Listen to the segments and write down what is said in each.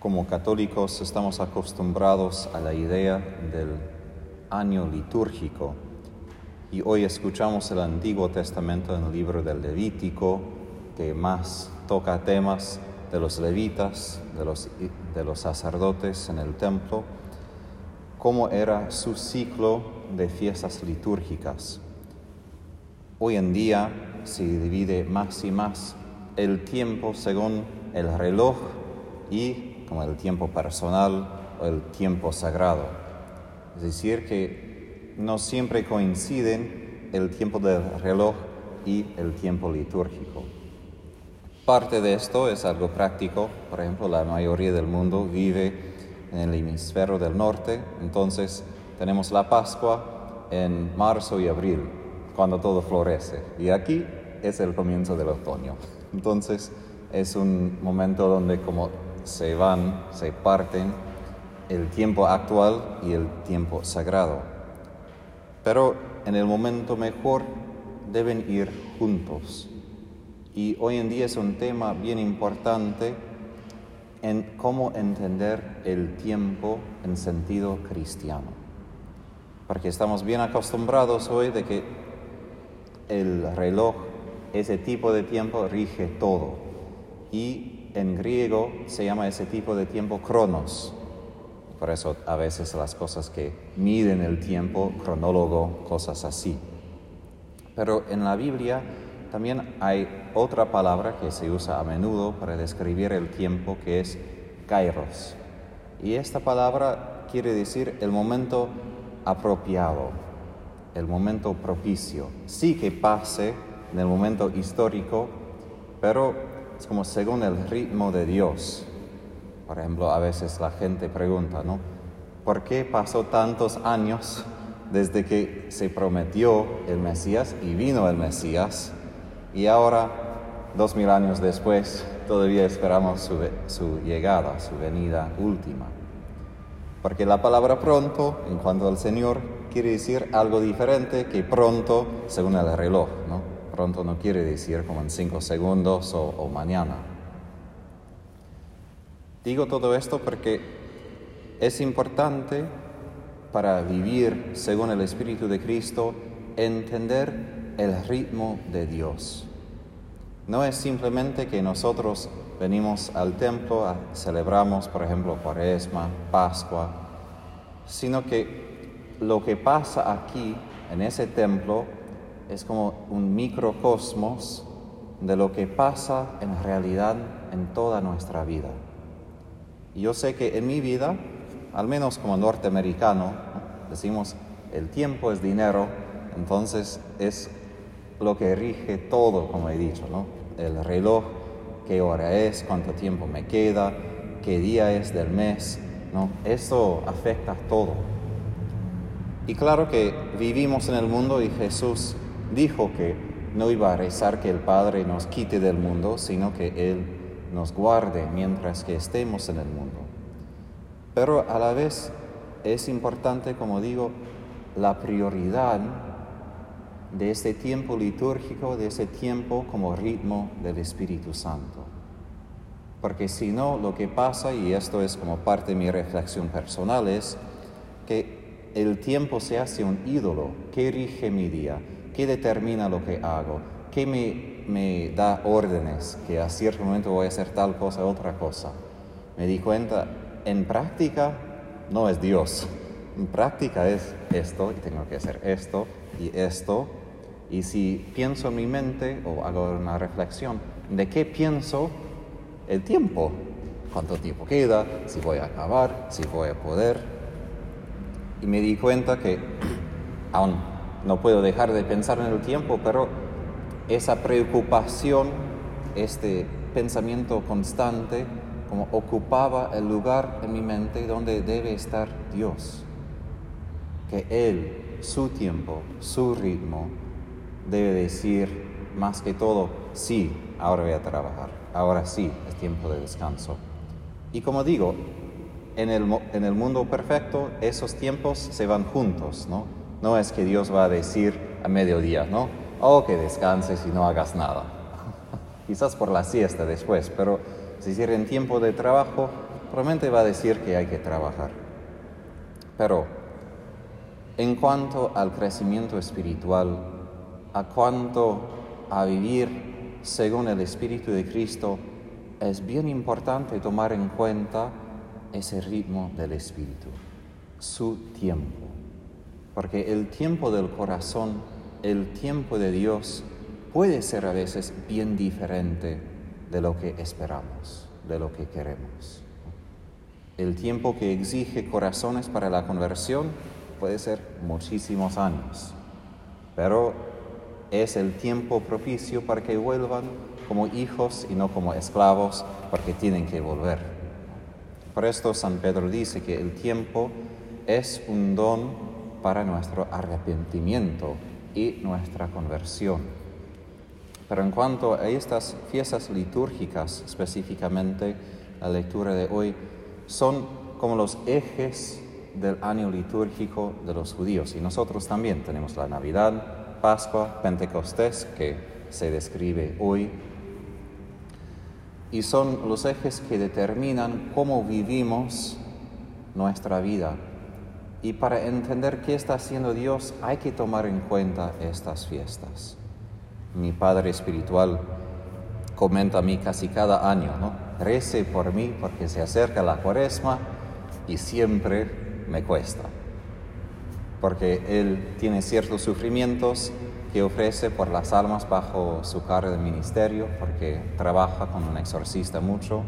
Como católicos estamos acostumbrados a la idea del año litúrgico y hoy escuchamos el Antiguo Testamento en el libro del Levítico que más toca temas de los levitas, de los, de los sacerdotes en el templo, cómo era su ciclo de fiestas litúrgicas. Hoy en día se divide más y más el tiempo según el reloj y como el tiempo personal o el tiempo sagrado. Es decir, que no siempre coinciden el tiempo del reloj y el tiempo litúrgico. Parte de esto es algo práctico, por ejemplo, la mayoría del mundo vive en el hemisferio del norte, entonces tenemos la Pascua en marzo y abril, cuando todo florece, y aquí es el comienzo del otoño. Entonces es un momento donde como se van, se parten el tiempo actual y el tiempo sagrado. Pero en el momento mejor deben ir juntos. Y hoy en día es un tema bien importante en cómo entender el tiempo en sentido cristiano. Porque estamos bien acostumbrados hoy de que el reloj, ese tipo de tiempo rige todo. Y en griego se llama ese tipo de tiempo cronos. Por eso a veces las cosas que miden el tiempo, cronólogo, cosas así. Pero en la Biblia también hay otra palabra que se usa a menudo para describir el tiempo que es kairos. Y esta palabra quiere decir el momento apropiado, el momento propicio. Sí que pase en el momento histórico, pero es como según el ritmo de Dios. Por ejemplo, a veces la gente pregunta, ¿no? ¿Por qué pasó tantos años desde que se prometió el Mesías y vino el Mesías y ahora, dos mil años después, todavía esperamos su, llegada, su venida última? Porque la palabra pronto, en cuanto al Señor, quiere decir algo diferente que pronto según el reloj, ¿no? Pronto no quiere decir como en cinco segundos o, mañana. Digo todo esto porque es importante para vivir según el Espíritu de Cristo entender el ritmo de Dios. No es simplemente que nosotros venimos al templo, celebramos, por ejemplo, Cuaresma, Pascua, sino que lo que pasa aquí, en ese templo, es como un microcosmos de lo que pasa en realidad en toda nuestra vida. Y yo sé que en mi vida, al menos como norteamericano, decimos, el tiempo es dinero, entonces es lo que rige todo, como he dicho, ¿no? El reloj, qué hora es, cuánto tiempo me queda, qué día es del mes, ¿no? Eso afecta todo. Y claro que vivimos en el mundo y Jesús dijo que no iba a rezar que el Padre nos quite del mundo, sino que Él nos guarde mientras que estemos en el mundo. Pero a la vez es importante, como digo, la prioridad de este tiempo litúrgico, de ese tiempo como ritmo del Espíritu Santo. Porque si no, lo que pasa, y esto es como parte de mi reflexión personal, es que el tiempo se hace un ídolo que rige mi día, ¿Qué determina lo que hago? ¿Qué me, me da órdenes? Que a cierto momento voy a hacer tal cosa, otra cosa. Me di cuenta, en práctica no es Dios. En práctica es esto y tengo que hacer esto y esto. Y si pienso en mi mente o hago una reflexión, ¿de qué pienso? El tiempo. ¿Cuánto tiempo queda? Si voy a acabar, si voy a poder. Y me di cuenta que aún no puedo dejar de pensar en el tiempo, pero esa preocupación, este pensamiento constante, como ocupaba el lugar en mi mente donde debe estar Dios. Que Él, su tiempo, su ritmo, debe decir más que todo, sí, ahora voy a trabajar, ahora sí, es tiempo de descanso. Y como digo, en el, en el mundo perfecto esos tiempos se van juntos, ¿no? No es que Dios va a decir a mediodía, ¿no? Oh, que descanses y no hagas nada. Quizás por la siesta después, pero si decir en tiempo de trabajo, probablemente va a decir que hay que trabajar. Pero en cuanto al crecimiento espiritual, a cuanto a vivir según el Espíritu de Cristo, es bien importante tomar en cuenta ese ritmo del Espíritu, su tiempo. Porque el tiempo del corazón, el tiempo de Dios, puede ser a veces bien diferente de lo que esperamos, de lo que queremos. El tiempo que exige corazones para la conversión puede ser muchísimos años, pero es el tiempo propicio para que vuelvan como hijos y no como esclavos, porque tienen que volver. Por esto San Pedro dice que el tiempo es un don para nuestro arrepentimiento y nuestra conversión. Pero en cuanto a estas fiestas litúrgicas específicamente, la lectura de hoy son como los ejes del año litúrgico de los judíos. Y nosotros también tenemos la Navidad, Pascua, Pentecostés, que se describe hoy. Y son los ejes que determinan cómo vivimos nuestra vida. Y para entender qué está haciendo Dios hay que tomar en cuenta estas fiestas. Mi Padre Espiritual comenta a mí casi cada año, ¿no? Rece por mí porque se acerca la cuaresma y siempre me cuesta, porque Él tiene ciertos sufrimientos que ofrece por las almas bajo su cargo de ministerio, porque trabaja con un exorcista mucho,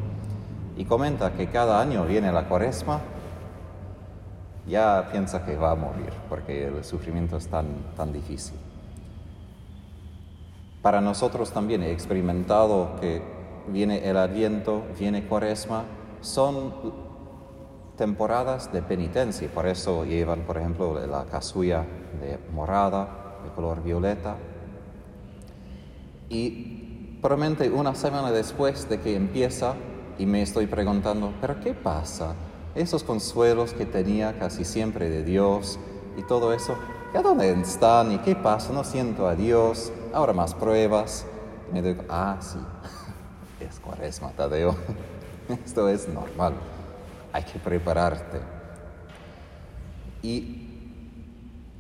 y comenta que cada año viene la cuaresma, ya piensa que va a morir, porque el sufrimiento es tan, tan difícil. Para nosotros también he experimentado que viene el adviento, viene cuaresma, son temporadas de penitencia, por eso llevan, por ejemplo, la casulla de morada, de color violeta. Y probablemente una semana después de que empieza, y me estoy preguntando, ¿pero qué pasa? Esos consuelos que tenía casi siempre de Dios y todo eso, ¿a dónde están? ¿Y qué pasa? No siento a Dios, ahora más pruebas. Y me digo, ah, sí, es cuaresma, Tadeo. Esto es normal hay que prepararte. Y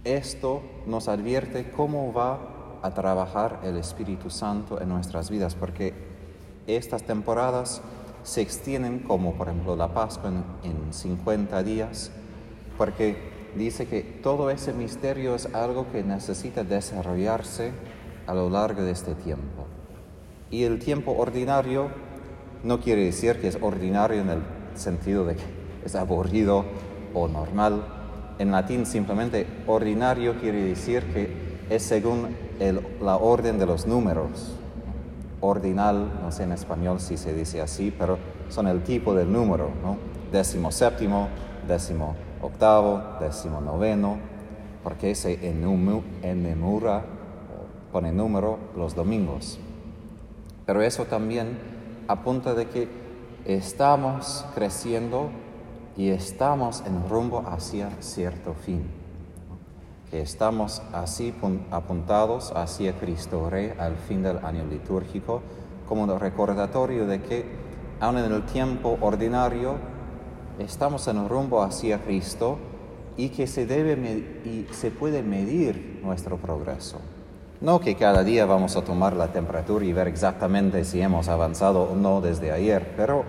esto nos advierte cómo va a trabajar el Espíritu Santo en nuestras vidas, porque estas temporadas se extienden como por ejemplo la Pascua en, 50 días, porque dice que todo ese misterio es algo que necesita desarrollarse a lo largo de este tiempo. Y el tiempo ordinario no quiere decir que es ordinario en el sentido de que es aburrido o normal. En latín simplemente ordinario quiere decir que es según la orden de los números. Ordinal, no sé en español si se dice así, pero son el tipo del número, ¿no? Décimo séptimo, décimo octavo, décimo noveno, porque se enumera, pone número los domingos. Pero eso también apunta de que estamos creciendo y estamos en rumbo hacia cierto fin, estamos así apuntados hacia Cristo Rey al fin del año litúrgico como un recordatorio de que aun en el tiempo ordinario estamos en rumbo hacia Cristo y que se, debe y se puede medir nuestro progreso. No que cada día vamos a tomar la temperatura y ver exactamente si hemos avanzado o no desde ayer, pero,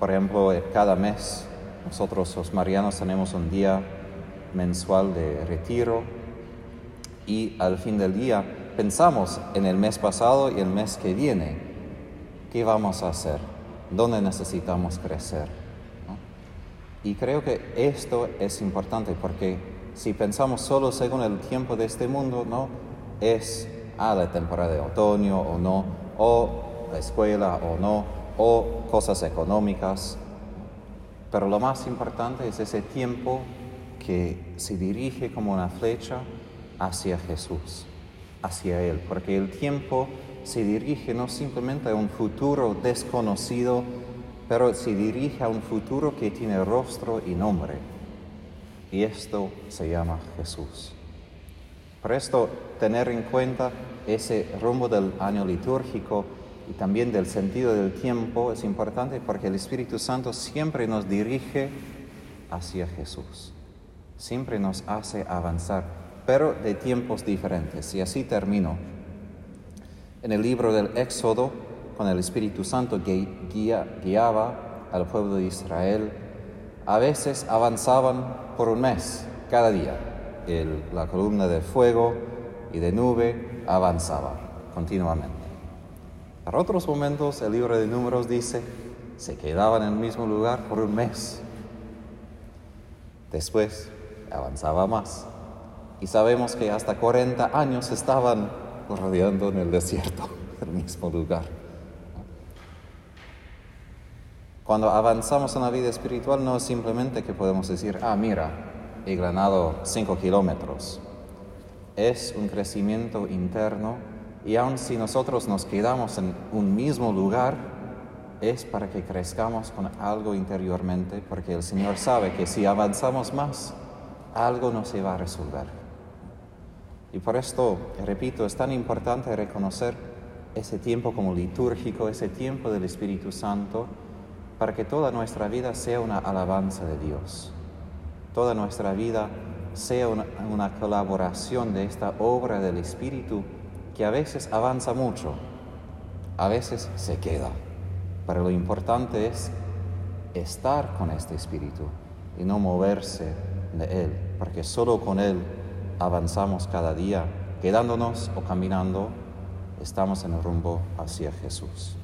por ejemplo, cada mes nosotros los marianos tenemos un día mensual de retiro y al fin del día pensamos en el mes pasado y el mes que viene. ¿Qué vamos a hacer? ¿Dónde necesitamos crecer? Y creo que esto es importante porque si pensamos solo según el tiempo de este mundo, ¿no? es a la temporada de otoño o no, o la escuela o no, o cosas económicas. Pero lo más importante es ese tiempo que se dirige como una flecha hacia Jesús, hacia Él, porque el tiempo se dirige no simplemente a un futuro desconocido, pero se dirige a un futuro que tiene rostro y nombre. Y esto se llama Jesús. Por esto, tener en cuenta ese rumbo del año litúrgico y también del sentido del tiempo es importante porque el Espíritu Santo siempre nos dirige hacia Jesús, siempre nos hace avanzar, pero de tiempos diferentes. Y así termino. En el libro del Éxodo, con el Espíritu Santo que guiaba al pueblo de Israel, a veces avanzaban por un mes, cada día. la columna de fuego y de nube avanzaba continuamente. Para otros momentos, el libro de números dice, se quedaban en el mismo lugar por un mes. Después avanzaba más. Y sabemos que hasta 40 años estaban rodeando en el desierto, el mismo lugar. Cuando avanzamos en la vida espiritual no es simplemente que podemos decir, ah, mira, he ganado 5 kilómetros. Es un crecimiento interno y aun si nosotros nos quedamos en un mismo lugar, es para que crezcamos con algo interiormente, porque el Señor sabe que si avanzamos más, algo no se va a resolver. Y por esto, repito, es tan importante reconocer ese tiempo como litúrgico, ese tiempo del Espíritu Santo, para que toda nuestra vida sea una alabanza de Dios. Toda nuestra vida sea una, una colaboración de esta obra del Espíritu que a veces avanza mucho, a veces se queda, pero lo importante es estar con este espíritu y no moverse de él, porque solo con él avanzamos cada día, quedándonos o caminando, estamos en el rumbo hacia Jesús.